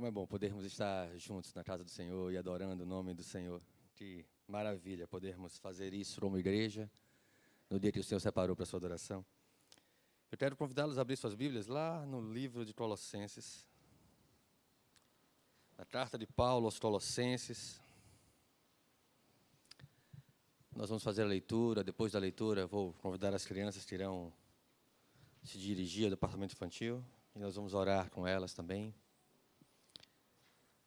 Como é bom podermos estar juntos na casa do Senhor e adorando o nome do Senhor. Que maravilha podermos fazer isso como igreja no dia que o Senhor separou para a sua adoração. Eu quero convidá-los a abrir suas Bíblias lá no livro de Colossenses. Na carta de Paulo aos Colossenses. Nós vamos fazer a leitura. Depois da leitura, vou convidar as crianças que irão se dirigir ao departamento infantil. E nós vamos orar com elas também.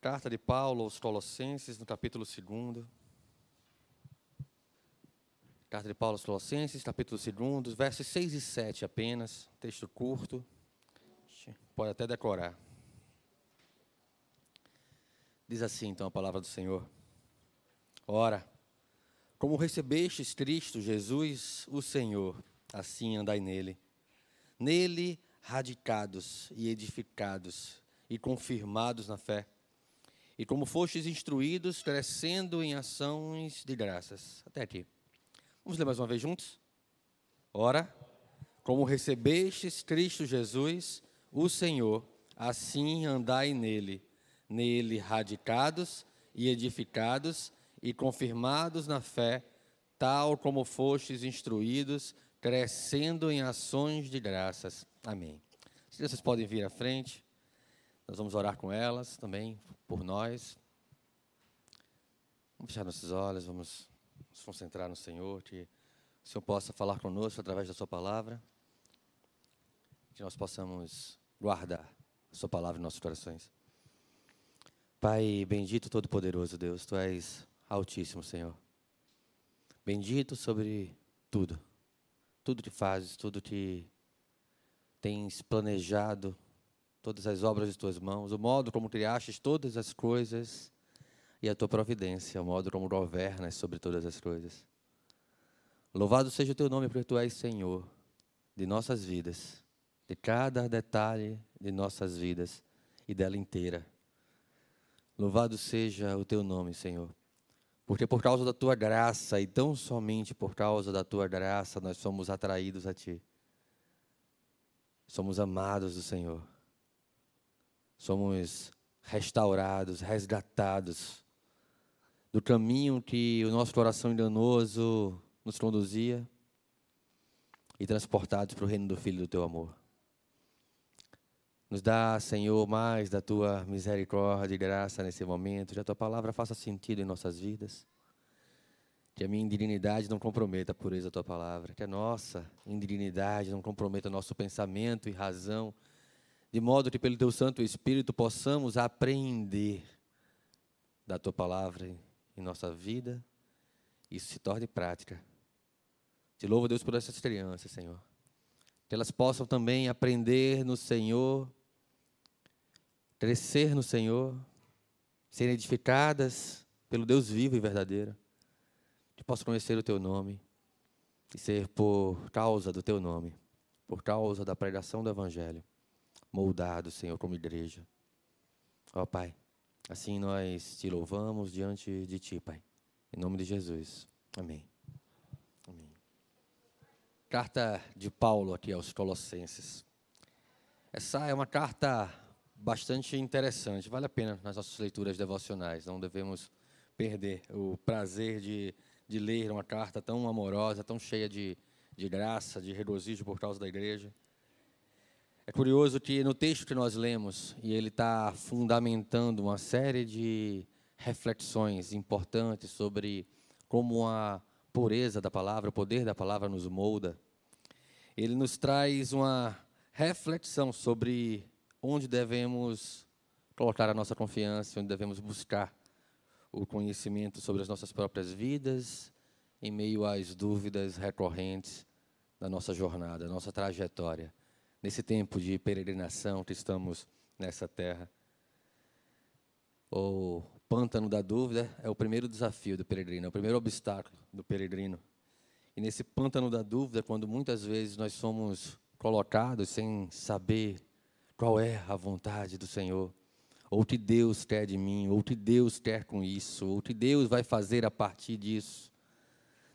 Carta de Paulo aos Colossenses, no capítulo 2. Carta de Paulo aos Colossenses, capítulo 2, versos 6 e 7 apenas. Texto curto. Pode até decorar. Diz assim então a palavra do Senhor. Ora, como recebestes Cristo Jesus, o Senhor, assim andai nele. Nele radicados e edificados e confirmados na fé e como fostes instruídos, crescendo em ações de graças. Até aqui. Vamos ler mais uma vez juntos? Ora, como recebestes Cristo Jesus, o Senhor, assim andai nele, nele radicados e edificados e confirmados na fé, tal como fostes instruídos, crescendo em ações de graças. Amém. Vocês podem vir à frente. Nós vamos orar com elas também, por nós. Vamos fechar nossos olhos, vamos nos concentrar no Senhor, que o Senhor possa falar conosco através da Sua palavra, que nós possamos guardar a Sua palavra em nossos corações. Pai bendito, todo-poderoso Deus, Tu és altíssimo, Senhor. Bendito sobre tudo, tudo que fazes, tudo que tens planejado todas as obras de tuas mãos, o modo como criastes todas as coisas e a tua providência, o modo como governas sobre todas as coisas. Louvado seja o teu nome, porque tu és Senhor de nossas vidas, de cada detalhe de nossas vidas e dela inteira. Louvado seja o teu nome, Senhor. Porque por causa da tua graça e tão somente por causa da tua graça nós somos atraídos a ti. Somos amados do Senhor somos restaurados, resgatados do caminho que o nosso coração enganoso nos conduzia e transportados para o reino do Filho do Teu amor. Nos dá, Senhor, mais da Tua misericórdia e graça nesse momento, que a Tua palavra faça sentido em nossas vidas. Que a minha indignidade não comprometa a pureza da Tua palavra. Que a nossa indignidade não comprometa o nosso pensamento e razão de modo que pelo teu Santo Espírito possamos aprender da tua palavra em nossa vida, e isso se torne prática. Te louvo, Deus, por essas crianças, Senhor. Que elas possam também aprender no Senhor, crescer no Senhor, serem edificadas pelo Deus vivo e verdadeiro. Que possam conhecer o teu nome e ser por causa do teu nome, por causa da pregação do Evangelho moldado, Senhor, como igreja. Ó Pai, assim nós te louvamos diante de Ti, Pai. Em nome de Jesus. Amém. Amém. Carta de Paulo aqui aos Colossenses. Essa é uma carta bastante interessante, vale a pena nas nossas leituras devocionais. Não devemos perder o prazer de, de ler uma carta tão amorosa, tão cheia de, de graça, de regozijo por causa da igreja. É curioso que no texto que nós lemos, e ele está fundamentando uma série de reflexões importantes sobre como a pureza da palavra, o poder da palavra nos molda, ele nos traz uma reflexão sobre onde devemos colocar a nossa confiança, onde devemos buscar o conhecimento sobre as nossas próprias vidas, em meio às dúvidas recorrentes da nossa jornada, da nossa trajetória nesse tempo de peregrinação que estamos nessa terra. O pântano da dúvida é o primeiro desafio do peregrino, é o primeiro obstáculo do peregrino. E nesse pântano da dúvida, quando muitas vezes nós somos colocados sem saber qual é a vontade do Senhor, ou o que Deus quer de mim, ou o que Deus quer com isso, ou o que Deus vai fazer a partir disso,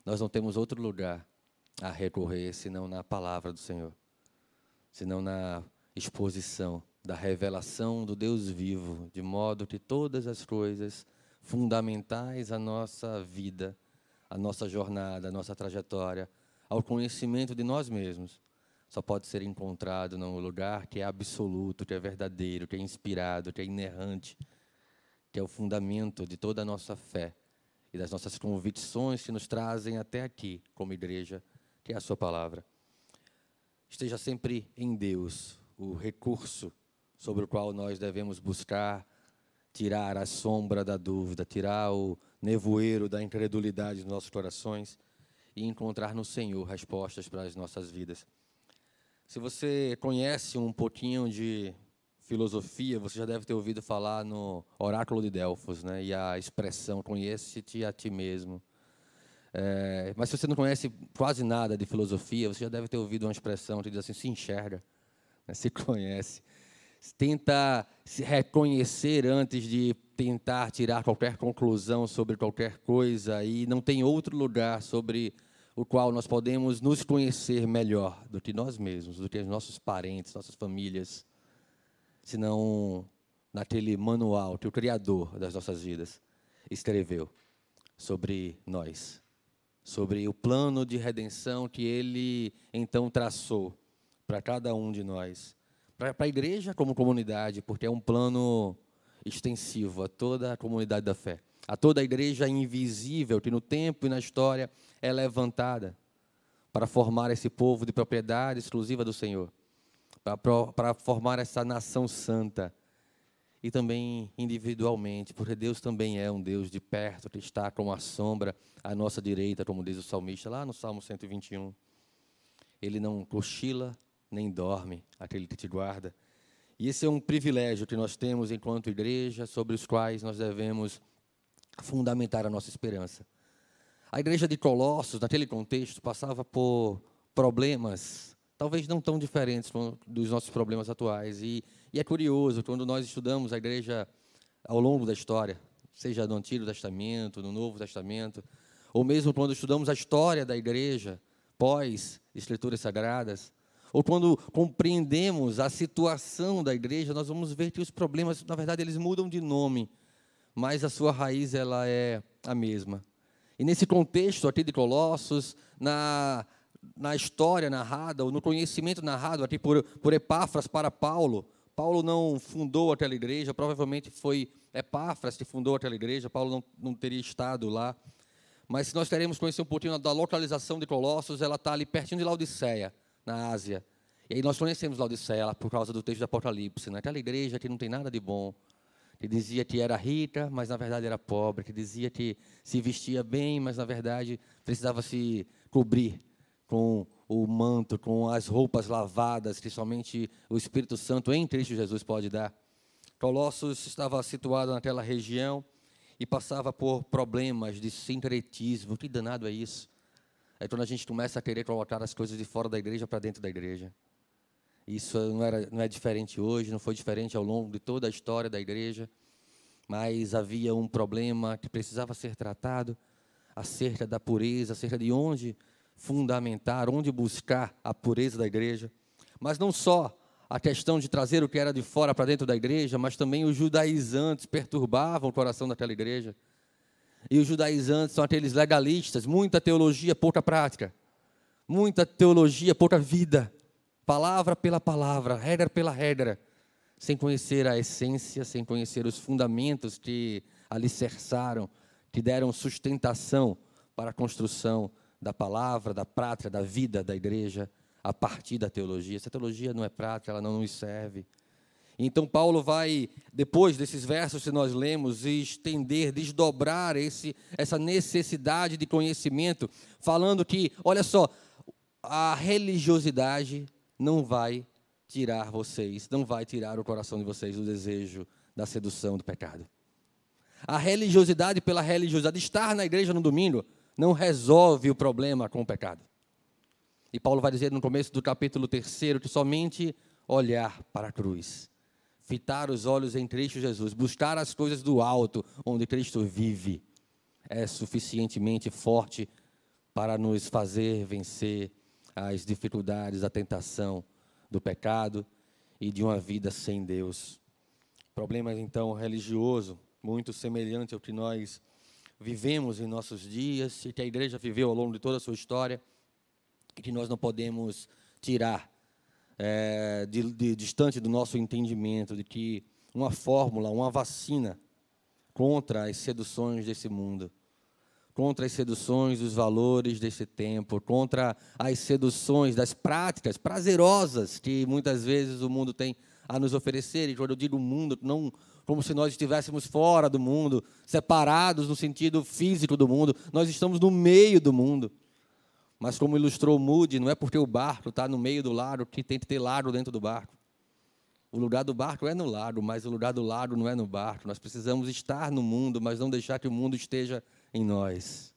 nós não temos outro lugar a recorrer senão na palavra do Senhor senão na exposição da revelação do Deus vivo, de modo que todas as coisas fundamentais à nossa vida, à nossa jornada, à nossa trajetória, ao conhecimento de nós mesmos, só pode ser encontrado num lugar que é absoluto, que é verdadeiro, que é inspirado, que é inerrante, que é o fundamento de toda a nossa fé e das nossas convicções que nos trazem até aqui, como igreja, que é a Sua palavra. Esteja sempre em Deus o recurso sobre o qual nós devemos buscar tirar a sombra da dúvida, tirar o nevoeiro da incredulidade dos nossos corações e encontrar no Senhor respostas para as nossas vidas. Se você conhece um pouquinho de filosofia, você já deve ter ouvido falar no oráculo de Delfos, né? E a expressão conhece-te a ti mesmo. É, mas se você não conhece quase nada de filosofia, você já deve ter ouvido uma expressão que diz assim: se enxerga, né? se conhece tenta se reconhecer antes de tentar tirar qualquer conclusão sobre qualquer coisa e não tem outro lugar sobre o qual nós podemos nos conhecer melhor do que nós mesmos, do que os nossos parentes, nossas famílias, senão naquele manual que o Criador das nossas vidas escreveu sobre nós, sobre o plano de redenção que Ele então traçou para cada um de nós. Para a igreja como comunidade, porque é um plano extensivo a toda a comunidade da fé, a toda a igreja invisível que no tempo e na história é levantada para formar esse povo de propriedade exclusiva do Senhor, para, para formar essa nação santa e também individualmente, porque Deus também é um Deus de perto, que está como a sombra à nossa direita, como diz o salmista lá no Salmo 121. Ele não cochila nem dorme aquele que te guarda. E esse é um privilégio que nós temos enquanto igreja, sobre os quais nós devemos fundamentar a nossa esperança. A igreja de Colossos, naquele contexto, passava por problemas, talvez não tão diferentes dos nossos problemas atuais. E, e é curioso, quando nós estudamos a igreja ao longo da história, seja no Antigo Testamento, no Novo Testamento, ou mesmo quando estudamos a história da igreja pós Escrituras Sagradas, ou quando compreendemos a situação da igreja, nós vamos ver que os problemas, na verdade, eles mudam de nome, mas a sua raiz ela é a mesma. E nesse contexto aqui de Colossos, na, na história narrada, ou no conhecimento narrado aqui por, por Epáfras para Paulo, Paulo não fundou aquela igreja, provavelmente foi Epáfras que fundou aquela igreja, Paulo não, não teria estado lá. Mas se nós queremos conhecer um pouquinho da localização de Colossos, ela está ali pertinho de Laodiceia na Ásia. E aí nós conhecemos Laodiceia por causa do texto do Apocalipse, né? igreja que não tem nada de bom, que dizia que era rica, mas na verdade era pobre, que dizia que se vestia bem, mas na verdade precisava se cobrir com o manto, com as roupas lavadas que somente o Espírito Santo em Cristo Jesus pode dar. Colossos estava situado naquela região e passava por problemas de sincretismo. Que danado é isso? É quando a gente começa a querer colocar as coisas de fora da igreja para dentro da igreja. Isso não, era, não é diferente hoje, não foi diferente ao longo de toda a história da igreja, mas havia um problema que precisava ser tratado acerca da pureza, acerca de onde fundamentar, onde buscar a pureza da igreja. Mas não só a questão de trazer o que era de fora para dentro da igreja, mas também os judaizantes perturbavam o coração daquela igreja. E os judaizantes são aqueles legalistas, muita teologia, pouca prática. Muita teologia, pouca vida. Palavra pela palavra, regra pela regra. Sem conhecer a essência, sem conhecer os fundamentos que alicerçaram, que deram sustentação para a construção da palavra, da prática, da vida da igreja, a partir da teologia. Essa teologia não é prática, ela não nos serve. Então Paulo vai, depois desses versos que nós lemos, estender, desdobrar esse, essa necessidade de conhecimento, falando que, olha só, a religiosidade não vai tirar vocês, não vai tirar o coração de vocês do desejo da sedução do pecado. A religiosidade pela religiosidade, estar na igreja no domingo, não resolve o problema com o pecado. E Paulo vai dizer no começo do capítulo 3 que somente olhar para a cruz fitar os olhos em Cristo Jesus, buscar as coisas do alto, onde Cristo vive, é suficientemente forte para nos fazer vencer as dificuldades, a tentação do pecado e de uma vida sem Deus. Problema então religioso, muito semelhante ao que nós vivemos em nossos dias e que a igreja viveu ao longo de toda a sua história e que nós não podemos tirar é, de, de, distante do nosso entendimento de que uma fórmula, uma vacina contra as seduções desse mundo, contra as seduções dos valores desse tempo, contra as seduções das práticas prazerosas que muitas vezes o mundo tem a nos oferecer. E quando eu digo mundo, não como se nós estivéssemos fora do mundo, separados no sentido físico do mundo, nós estamos no meio do mundo. Mas como ilustrou Moody, não é porque o barco está no meio do lago que tem que ter lago dentro do barco. O lugar do barco é no lago, mas o lugar do lago não é no barco. Nós precisamos estar no mundo, mas não deixar que o mundo esteja em nós.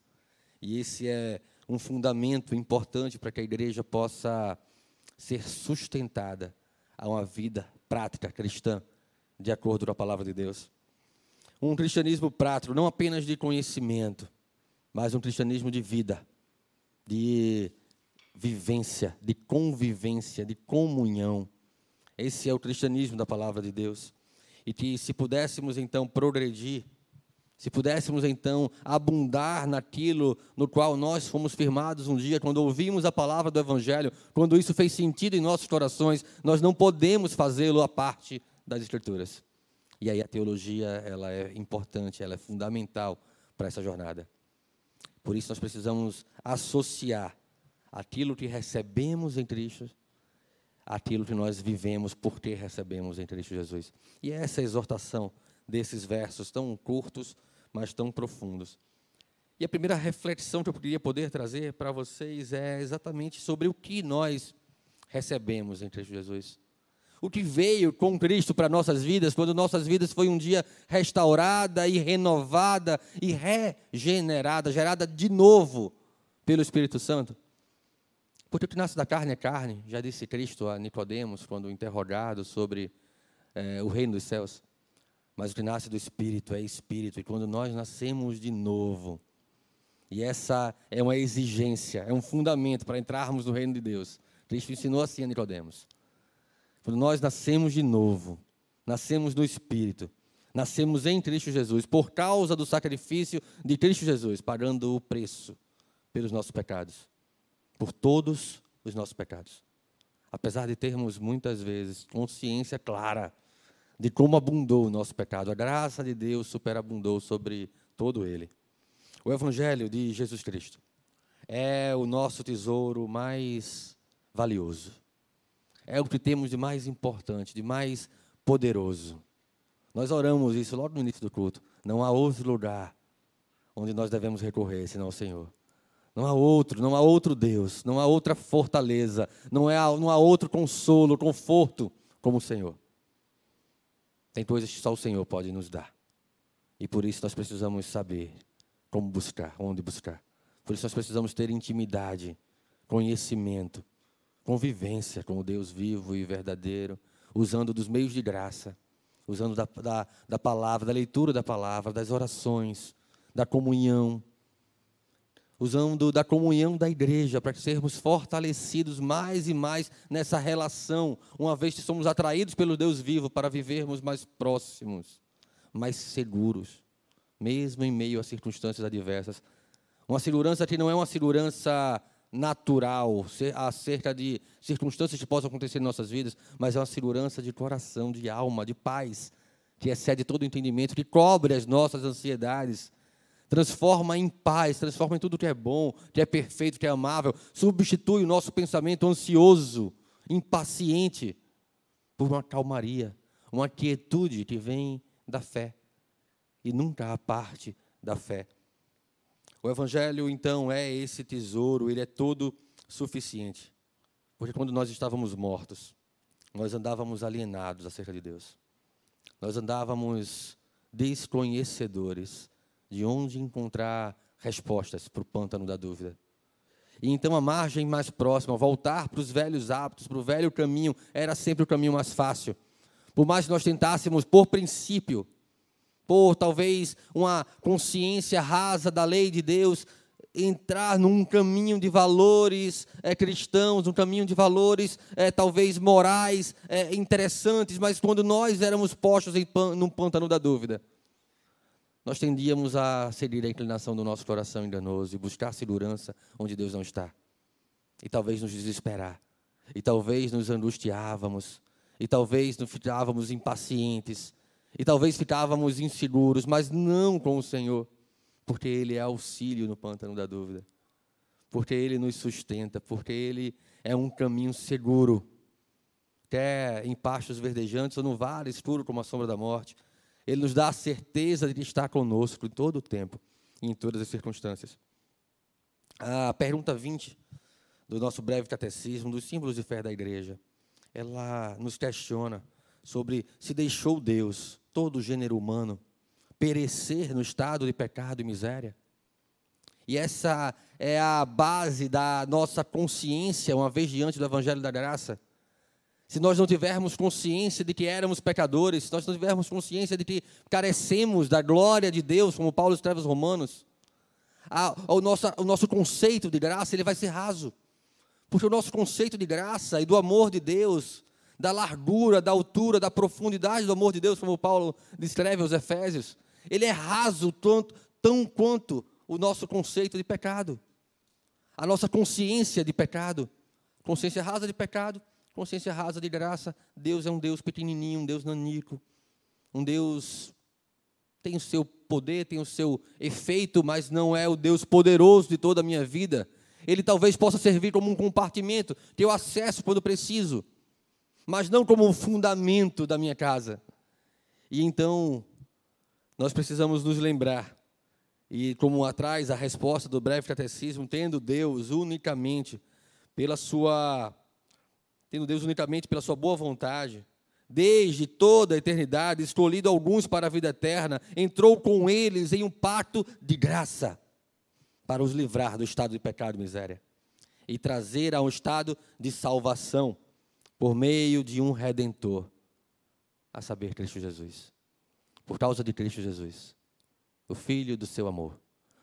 E esse é um fundamento importante para que a igreja possa ser sustentada a uma vida prática cristã, de acordo com a palavra de Deus. Um cristianismo prático, não apenas de conhecimento, mas um cristianismo de vida de vivência, de convivência, de comunhão. Esse é o cristianismo da palavra de Deus. E que se pudéssemos então progredir, se pudéssemos então abundar naquilo no qual nós fomos firmados um dia, quando ouvimos a palavra do Evangelho, quando isso fez sentido em nossos corações, nós não podemos fazê-lo à parte das Escrituras. E aí a teologia ela é importante, ela é fundamental para essa jornada. Por isso nós precisamos associar aquilo que recebemos em Cristo aquilo que nós vivemos porque recebemos em Cristo Jesus. E é essa a exortação desses versos tão curtos, mas tão profundos. E a primeira reflexão que eu queria poder trazer para vocês é exatamente sobre o que nós recebemos em Cristo Jesus. O que veio com Cristo para nossas vidas, quando nossas vidas foi um dia restaurada e renovada e regenerada, gerada de novo pelo Espírito Santo. Porque o que nasce da carne é carne, já disse Cristo a Nicodemos quando interrogado sobre é, o reino dos céus. Mas o que nasce do Espírito é Espírito, e quando nós nascemos de novo, e essa é uma exigência, é um fundamento para entrarmos no reino de Deus. Cristo ensinou assim a Nicodemos. Quando nós nascemos de novo, nascemos do Espírito, nascemos em Cristo Jesus, por causa do sacrifício de Cristo Jesus, pagando o preço pelos nossos pecados, por todos os nossos pecados. Apesar de termos muitas vezes consciência clara de como abundou o nosso pecado, a graça de Deus superabundou sobre todo ele. O Evangelho de Jesus Cristo é o nosso tesouro mais valioso é o que temos de mais importante, de mais poderoso. Nós oramos isso logo no início do culto. Não há outro lugar onde nós devemos recorrer senão ao Senhor. Não há outro, não há outro Deus, não há outra fortaleza, não, é, não há outro consolo, conforto como o Senhor. Tem coisas que só o Senhor pode nos dar. E por isso nós precisamos saber como buscar, onde buscar. Por isso nós precisamos ter intimidade, conhecimento, convivência com o Deus vivo e verdadeiro, usando dos meios de graça, usando da, da, da palavra, da leitura da palavra, das orações, da comunhão, usando da comunhão da igreja para sermos fortalecidos mais e mais nessa relação, uma vez que somos atraídos pelo Deus vivo para vivermos mais próximos, mais seguros, mesmo em meio a circunstâncias adversas. Uma segurança que não é uma segurança natural acerca de circunstâncias que possam acontecer em nossas vidas, mas é uma segurança de coração, de alma, de paz, que excede todo entendimento, que cobre as nossas ansiedades, transforma em paz, transforma em tudo que é bom, que é perfeito, que é amável, substitui o nosso pensamento ansioso, impaciente, por uma calmaria, uma quietude que vem da fé e nunca a parte da fé. O Evangelho, então, é esse tesouro, ele é todo suficiente. Porque quando nós estávamos mortos, nós andávamos alienados acerca de Deus. Nós andávamos desconhecedores de onde encontrar respostas para o pântano da dúvida. E então a margem mais próxima, voltar para os velhos hábitos, para o velho caminho, era sempre o caminho mais fácil. Por mais que nós tentássemos, por princípio, por talvez uma consciência rasa da lei de Deus, entrar num caminho de valores é, cristãos, um caminho de valores é, talvez morais é, interessantes, mas quando nós éramos postos em pan, num pântano da dúvida, nós tendíamos a ceder à inclinação do nosso coração enganoso e buscar segurança onde Deus não está. E talvez nos desesperar. E talvez nos angustiávamos. E talvez nos ficávamos impacientes. E talvez ficávamos inseguros, mas não com o Senhor porque Ele é auxílio no pântano da dúvida, porque Ele nos sustenta, porque Ele é um caminho seguro, quer em pastos verdejantes ou no vale escuro como a sombra da morte. Ele nos dá a certeza de estar conosco em todo o tempo e em todas as circunstâncias. A pergunta 20 do nosso breve catecismo, dos símbolos de fé da igreja, ela nos questiona sobre se deixou Deus, todo o gênero humano, perecer no estado de pecado e miséria. E essa é a base da nossa consciência, uma vez diante do Evangelho da Graça. Se nós não tivermos consciência de que éramos pecadores, se nós não tivermos consciência de que carecemos da glória de Deus, como Paulo escreve aos Romanos, a, o, nosso, o nosso conceito de graça ele vai ser raso. Porque o nosso conceito de graça e do amor de Deus, da largura, da altura, da profundidade do amor de Deus, como Paulo descreve aos Efésios, ele é raso tanto, tão quanto o nosso conceito de pecado, a nossa consciência de pecado. Consciência rasa de pecado, consciência rasa de graça. Deus é um Deus pequenininho, um Deus nanico, um Deus tem o seu poder, tem o seu efeito, mas não é o Deus poderoso de toda a minha vida. Ele talvez possa servir como um compartimento que eu acesso quando preciso, mas não como um fundamento da minha casa. E então nós precisamos nos lembrar, e como atrás a resposta do breve catecismo, tendo Deus unicamente pela sua tendo Deus unicamente pela sua boa vontade, desde toda a eternidade, escolhido alguns para a vida eterna, entrou com eles em um pacto de graça para os livrar do estado de pecado e miséria e trazer a um estado de salvação por meio de um redentor, a saber, Cristo Jesus por causa de Cristo Jesus, o Filho do seu amor.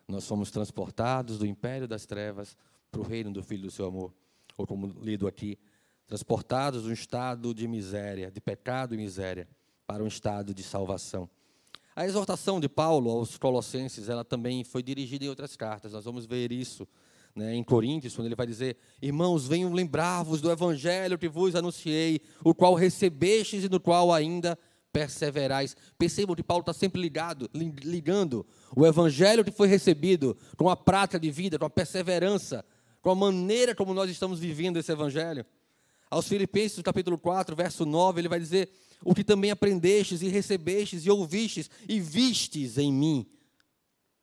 Nós somos transportados do império das trevas para o reino do Filho do seu amor. Ou como lido aqui, transportados de um estado de miséria, de pecado e miséria, para um estado de salvação. A exortação de Paulo aos Colossenses, ela também foi dirigida em outras cartas. Nós vamos ver isso né, em Coríntios, quando ele vai dizer: Irmãos, venham lembrar-vos do evangelho que vos anunciei, o qual recebestes e no qual ainda perseverais. Percebam que Paulo está sempre ligado, ligando o evangelho que foi recebido com a prática de vida, com a perseverança, com a maneira como nós estamos vivendo esse evangelho. Aos Filipenses, capítulo 4, verso 9, ele vai dizer: O que também aprendestes e recebestes e ouvistes e vistes em mim.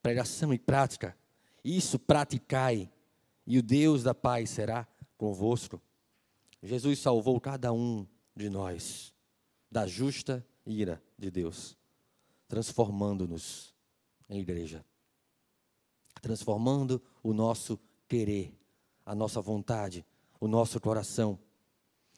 Pregação e prática. Isso praticai, e o Deus da paz será convosco. Jesus salvou cada um de nós da justa ira de Deus, transformando-nos em igreja, transformando o nosso querer, a nossa vontade, o nosso coração.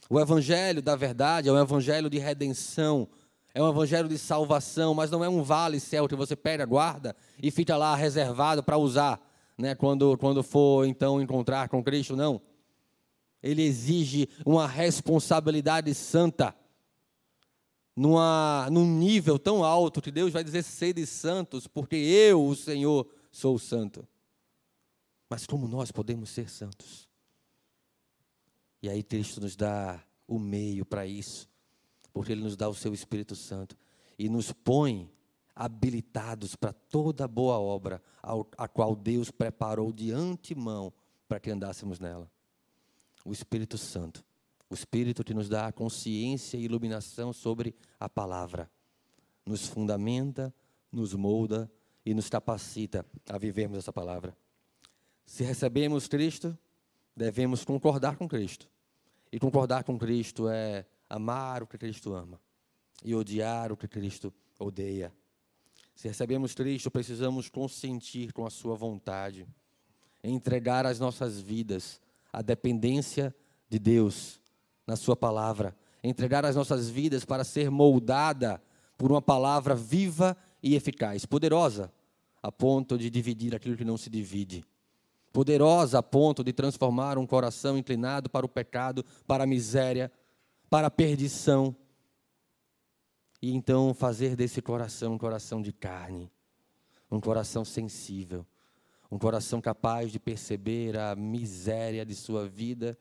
O evangelho da verdade é um evangelho de redenção, é um evangelho de salvação, mas não é um vale céu que você pega, guarda e fica lá reservado para usar, né, quando, quando for então encontrar com Cristo, não. Ele exige uma responsabilidade santa numa, num nível tão alto que Deus vai dizer sede santos, porque eu, o Senhor, sou santo. Mas como nós podemos ser santos? E aí Cristo nos dá o meio para isso, porque Ele nos dá o seu Espírito Santo e nos põe habilitados para toda boa obra, a qual Deus preparou de antemão para que andássemos nela. O Espírito Santo o Espírito que nos dá a consciência e iluminação sobre a palavra. Nos fundamenta, nos molda e nos capacita a vivermos essa palavra. Se recebemos Cristo, devemos concordar com Cristo. E concordar com Cristo é amar o que Cristo ama e odiar o que Cristo odeia. Se recebemos Cristo, precisamos consentir com a Sua vontade, entregar as nossas vidas à dependência de Deus na Sua palavra, entregar as nossas vidas para ser moldada por uma palavra viva e eficaz, poderosa, a ponto de dividir aquilo que não se divide, poderosa a ponto de transformar um coração inclinado para o pecado, para a miséria, para a perdição, e então fazer desse coração um coração de carne, um coração sensível, um coração capaz de perceber a miséria de sua vida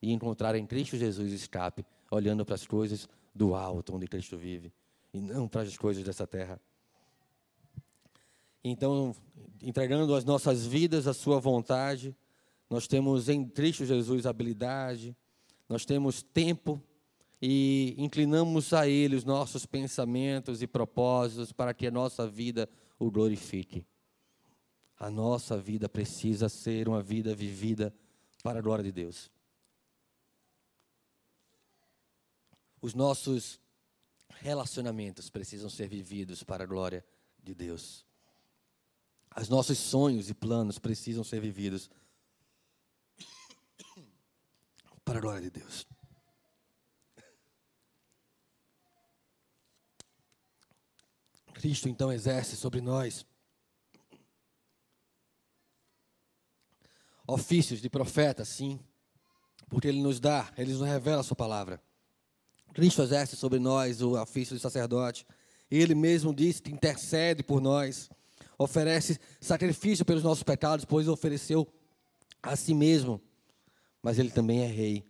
e encontrar em Cristo Jesus escape, olhando para as coisas do alto onde Cristo vive e não para as coisas dessa terra. Então, entregando as nossas vidas à Sua vontade, nós temos em Cristo Jesus habilidade, nós temos tempo e inclinamos a Ele os nossos pensamentos e propósitos para que a nossa vida o glorifique. A nossa vida precisa ser uma vida vivida para a glória de Deus. Os nossos relacionamentos precisam ser vividos para a glória de Deus. Os nossos sonhos e planos precisam ser vividos para a glória de Deus. Cristo então exerce sobre nós ofícios de profeta, sim, porque Ele nos dá, Ele nos revela a Sua palavra. Cristo exerce sobre nós o ofício de sacerdote. Ele mesmo disse que intercede por nós oferece sacrifício pelos nossos pecados, pois ofereceu a si mesmo. Mas ele também é rei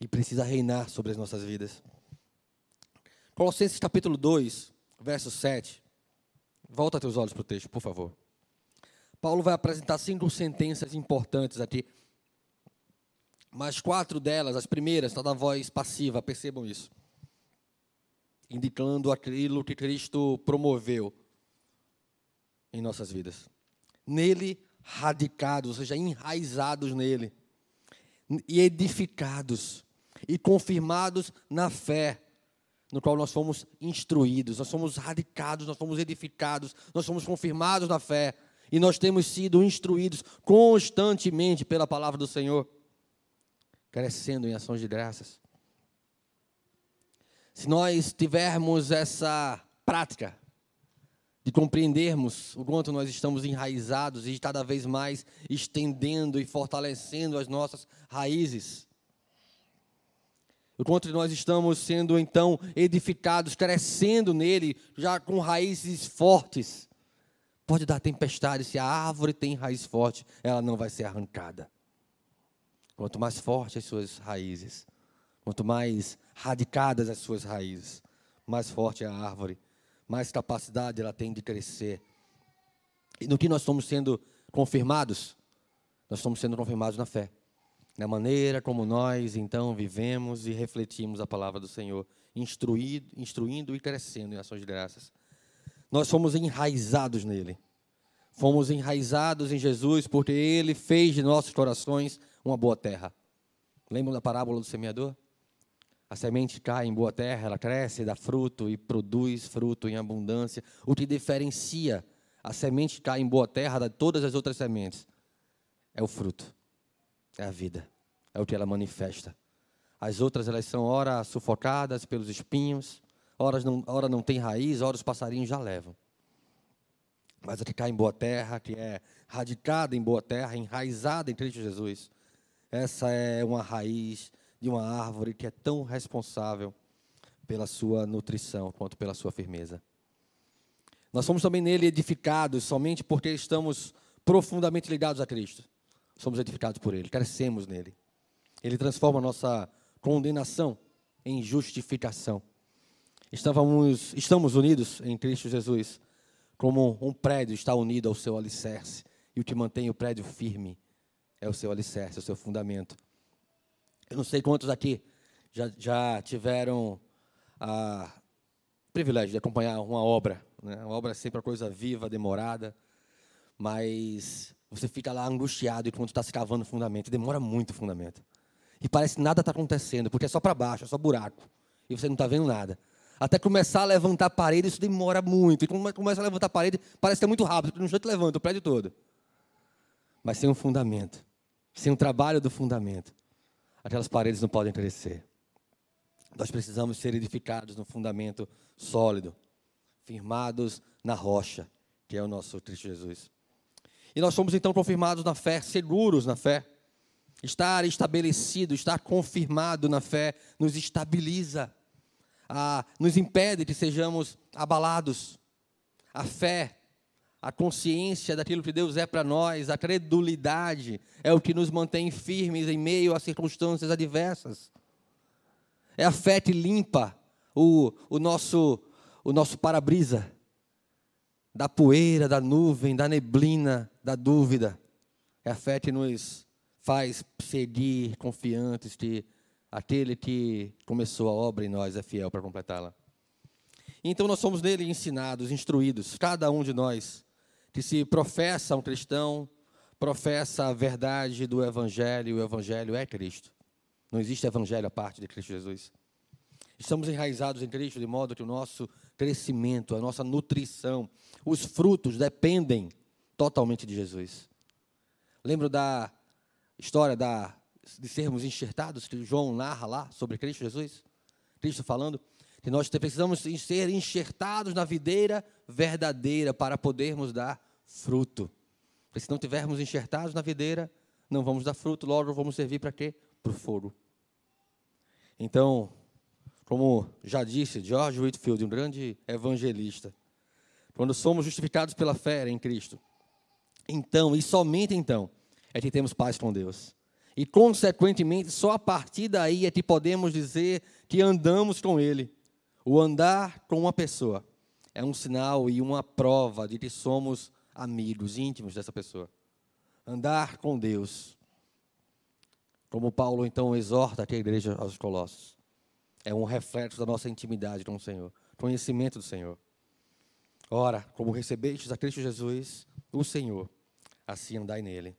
e precisa reinar sobre as nossas vidas. Colossenses capítulo 2, verso 7. Volta teus olhos para o texto, por favor. Paulo vai apresentar cinco sentenças importantes aqui. Mas quatro delas, as primeiras, estão na voz passiva, percebam isso. Indicando aquilo que Cristo promoveu em nossas vidas. Nele, radicados, ou seja, enraizados nele, e edificados, e confirmados na fé, no qual nós fomos instruídos, nós fomos radicados, nós fomos edificados, nós fomos confirmados na fé, e nós temos sido instruídos constantemente pela palavra do Senhor, crescendo em ações de graças. Se nós tivermos essa prática, de compreendermos o quanto nós estamos enraizados e cada vez mais estendendo e fortalecendo as nossas raízes. O quanto nós estamos sendo então edificados, crescendo nele, já com raízes fortes. Pode dar tempestade, se a árvore tem raiz forte, ela não vai ser arrancada. Quanto mais fortes as suas raízes, quanto mais radicadas as suas raízes, mais forte é a árvore mais capacidade ela tem de crescer. E no que nós estamos sendo confirmados? Nós estamos sendo confirmados na fé. Na maneira como nós, então, vivemos e refletimos a palavra do Senhor, instruído, instruindo e crescendo em ações de graças. Nós fomos enraizados nele. Fomos enraizados em Jesus porque ele fez de nossos corações uma boa terra. Lembram da parábola do semeador? A semente cai em boa terra, ela cresce, dá fruto e produz fruto em abundância. O que diferencia a semente cai em boa terra de todas as outras sementes é o fruto, é a vida, é o que ela manifesta. As outras elas são ora sufocadas pelos espinhos, ora não, ora não tem raiz, ora os passarinhos já levam. Mas a que cai em boa terra, que é radicada em boa terra, enraizada em Cristo Jesus, essa é uma raiz de uma árvore que é tão responsável pela sua nutrição quanto pela sua firmeza. Nós somos também nele edificados somente porque estamos profundamente ligados a Cristo. Somos edificados por ele, crescemos nele. Ele transforma a nossa condenação em justificação. Estávamos, estamos unidos em Cristo Jesus, como um prédio está unido ao seu alicerce. E o que mantém o prédio firme é o seu alicerce, o seu fundamento. Eu não sei quantos aqui já, já tiveram a privilégio de acompanhar uma obra. Né? Uma obra é sempre uma coisa viva, demorada, mas você fica lá angustiado enquanto está se cavando o fundamento. Demora muito o fundamento. E parece que nada está acontecendo, porque é só para baixo, é só buraco. E você não está vendo nada. Até começar a levantar a parede, isso demora muito. E quando começa a levantar a parede, parece que é muito rápido, porque no instante levanta o prédio todo. Mas sem um fundamento, sem um trabalho do fundamento, aquelas paredes não podem crescer. Nós precisamos ser edificados no fundamento sólido, firmados na rocha, que é o nosso Cristo Jesus. E nós somos então confirmados na fé, seguros na fé. Estar estabelecido, estar confirmado na fé, nos estabiliza, a, nos impede que sejamos abalados. A fé, a consciência daquilo que Deus é para nós, a credulidade é o que nos mantém firmes em meio a circunstâncias adversas. É a fé que limpa o, o nosso, o nosso para-brisa da poeira, da nuvem, da neblina, da dúvida. É a fé que nos faz seguir confiantes que aquele que começou a obra em nós é fiel para completá-la. Então nós somos nele ensinados, instruídos, cada um de nós que se professa um cristão, professa a verdade do evangelho, o evangelho é Cristo. Não existe evangelho à parte de Cristo Jesus. Estamos enraizados em Cristo de modo que o nosso crescimento, a nossa nutrição, os frutos dependem totalmente de Jesus. Lembro da história da, de sermos enxertados, que João narra lá sobre Cristo Jesus? Cristo falando que nós precisamos ser enxertados na videira verdadeira para podermos dar fruto. Porque se não tivermos enxertados na videira, não vamos dar fruto, logo vamos servir para quê? Para o fogo. Então, como já disse George Whitfield, um grande evangelista, quando somos justificados pela fé em Cristo, então, e somente então, é que temos paz com Deus. E, consequentemente, só a partir daí é que podemos dizer que andamos com Ele. O andar com uma pessoa é um sinal e uma prova de que somos amigos íntimos dessa pessoa. Andar com Deus. Como Paulo então exorta aqui a igreja aos Colossos é um reflexo da nossa intimidade com o Senhor, conhecimento do Senhor. Ora, como recebestes a Cristo Jesus, o Senhor, assim andai nele.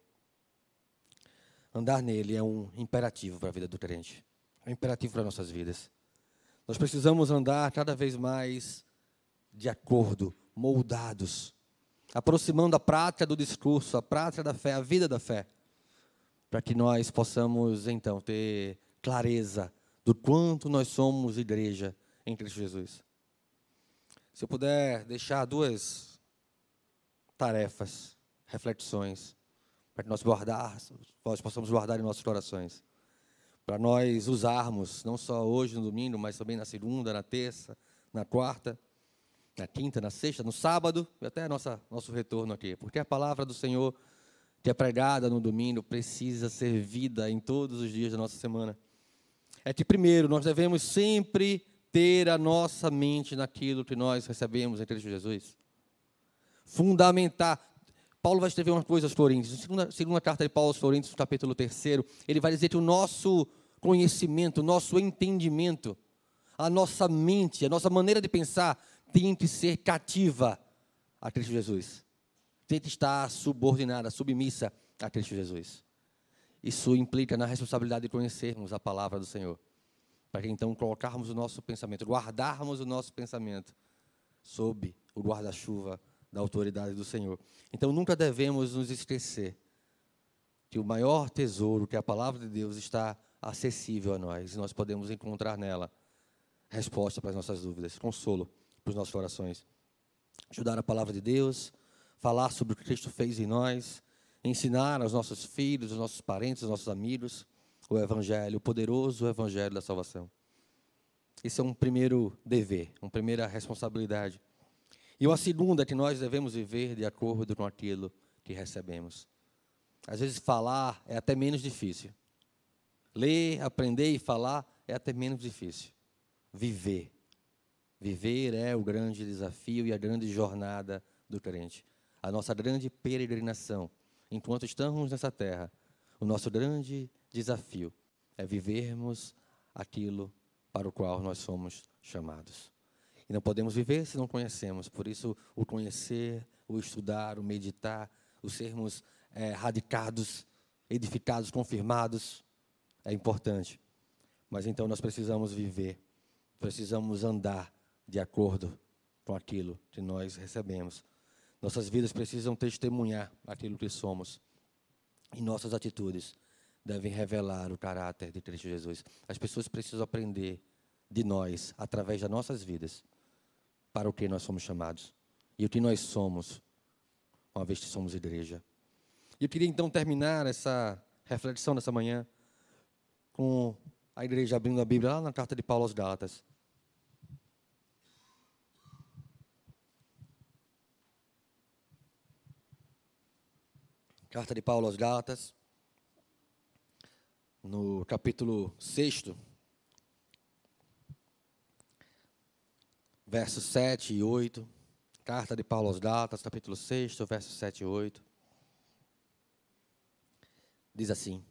Andar nele é um imperativo para a vida do crente, é um imperativo para nossas vidas. Nós precisamos andar cada vez mais de acordo, moldados, aproximando a prática do discurso, a prática da fé, a vida da fé, para que nós possamos então ter clareza do quanto nós somos igreja em Cristo Jesus. Se eu puder deixar duas tarefas, reflexões, para que nós, guardar, nós possamos guardar em nossos corações, para nós usarmos, não só hoje no domingo, mas também na segunda, na terça, na quarta, na quinta, na sexta, no sábado e até nossa, nosso retorno aqui. Porque a palavra do Senhor que é pregada no domingo precisa ser vida em todos os dias da nossa semana é que, primeiro, nós devemos sempre ter a nossa mente naquilo que nós recebemos em Cristo Jesus. Fundamentar. Paulo vai escrever umas coisas aos Coríntios. Segunda, segunda carta de Paulo aos Coríntios, capítulo 3, ele vai dizer que o nosso conhecimento, o nosso entendimento, a nossa mente, a nossa maneira de pensar tem que ser cativa a Cristo Jesus. Tem que estar subordinada, submissa a Cristo Jesus. Isso implica na responsabilidade de conhecermos a palavra do Senhor. Para que então colocarmos o nosso pensamento, guardarmos o nosso pensamento sob o guarda-chuva da autoridade do Senhor. Então nunca devemos nos esquecer que o maior tesouro, que é a palavra de Deus, está acessível a nós e nós podemos encontrar nela resposta para as nossas dúvidas, consolo para os nossos corações. Estudar a palavra de Deus, falar sobre o que Cristo fez em nós, ensinar aos nossos filhos, aos nossos parentes, aos nossos amigos o Evangelho, o poderoso Evangelho da salvação. Esse é um primeiro dever, uma primeira responsabilidade. E uma segunda que nós devemos viver de acordo com aquilo que recebemos. Às vezes falar é até menos difícil. Ler, aprender e falar é até menos difícil. Viver. Viver é o grande desafio e a grande jornada do crente. A nossa grande peregrinação enquanto estamos nessa terra, o nosso grande desafio é vivermos aquilo para o qual nós somos chamados. E não podemos viver se não conhecemos, por isso, o conhecer, o estudar, o meditar, o sermos é, radicados, edificados, confirmados, é importante. Mas então nós precisamos viver, precisamos andar de acordo com aquilo que nós recebemos. Nossas vidas precisam testemunhar aquilo que somos. E nossas atitudes devem revelar o caráter de Cristo Jesus. As pessoas precisam aprender de nós, através das nossas vidas, para o que nós somos chamados. E o que nós somos, uma vez que somos igreja. E eu queria então terminar essa reflexão dessa manhã com a igreja abrindo a Bíblia lá na carta de Paulo aos Gálatas. Carta de Paulo aos Gálatas, no capítulo 6, versos 7 e 8. Carta de Paulo aos Gálatas, capítulo 6, versos 7 e 8. Diz assim: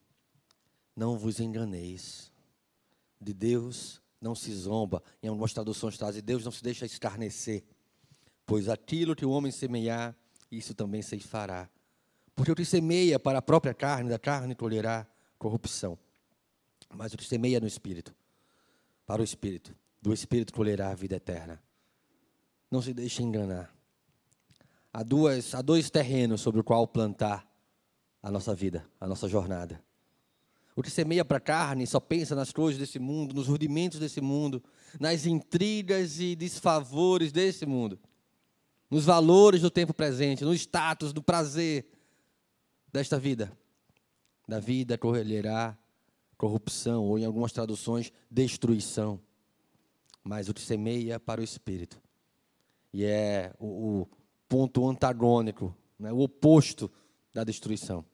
Não vos enganeis, de Deus não se zomba. Em algumas traduções trazem: Deus não se deixa escarnecer, pois aquilo que o homem semear, isso também se fará. Porque o que semeia para a própria carne, da carne colherá corrupção. Mas o que semeia no espírito, para o espírito, do espírito colherá a vida eterna. Não se deixe enganar. Há, duas, há dois terrenos sobre o qual plantar a nossa vida, a nossa jornada. O que semeia para a carne só pensa nas coisas desse mundo, nos rudimentos desse mundo, nas intrigas e desfavores desse mundo, nos valores do tempo presente, no status, do prazer, desta vida. Da vida colherá corrupção, ou em algumas traduções, destruição. Mas o que semeia para o espírito. E é o, o ponto antagônico, né, o oposto da destruição.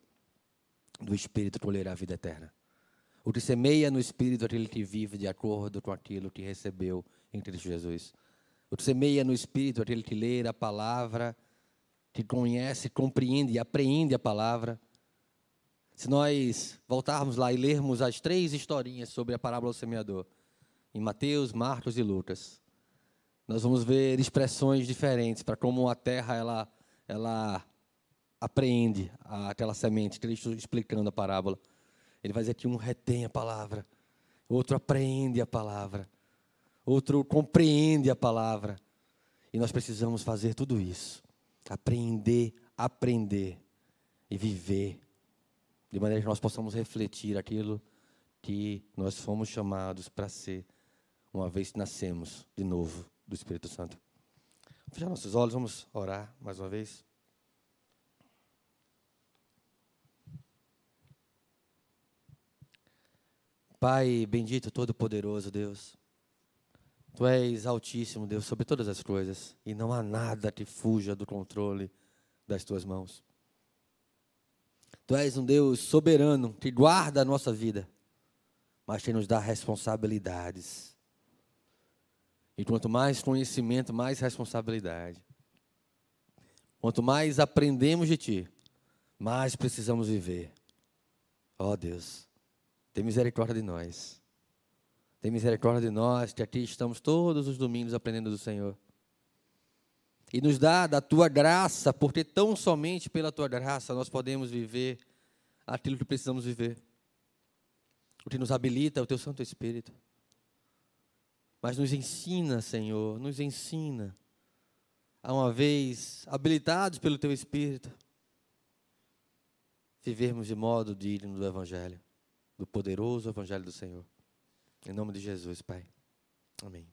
Do espírito colherá a vida eterna. O que semeia no espírito aquele que vive de acordo com aquilo que recebeu em Cristo Jesus. O que semeia no espírito aquele que lê a palavra que conhece, compreende e apreende a palavra. Se nós voltarmos lá e lermos as três historinhas sobre a parábola do semeador, em Mateus, Marcos e Lucas, nós vamos ver expressões diferentes para como a terra ela, ela apreende aquela semente, Cristo explicando a parábola. Ele vai dizer que um retém a palavra, outro apreende a palavra, outro compreende a palavra. E nós precisamos fazer tudo isso aprender, aprender e viver, de maneira que nós possamos refletir aquilo que nós fomos chamados para ser, uma vez que nascemos de novo do Espírito Santo. Vamos fechar nossos olhos, vamos orar mais uma vez. Pai bendito, todo-poderoso Deus. Tu és altíssimo, Deus, sobre todas as coisas, e não há nada que fuja do controle das tuas mãos. Tu és um Deus soberano que guarda a nossa vida, mas que nos dá responsabilidades. E quanto mais conhecimento, mais responsabilidade. Quanto mais aprendemos de Ti, mais precisamos viver. Ó oh, Deus, tem misericórdia de nós. Tem misericórdia de nós, que aqui estamos todos os domingos aprendendo do Senhor. E nos dá da tua graça, porque tão somente pela tua graça nós podemos viver aquilo que precisamos viver. O que nos habilita é o teu Santo Espírito. Mas nos ensina, Senhor, nos ensina, a uma vez habilitados pelo teu Espírito, vivermos de modo digno do Evangelho, do poderoso Evangelho do Senhor. Em nome de Jesus, Pai. Amém.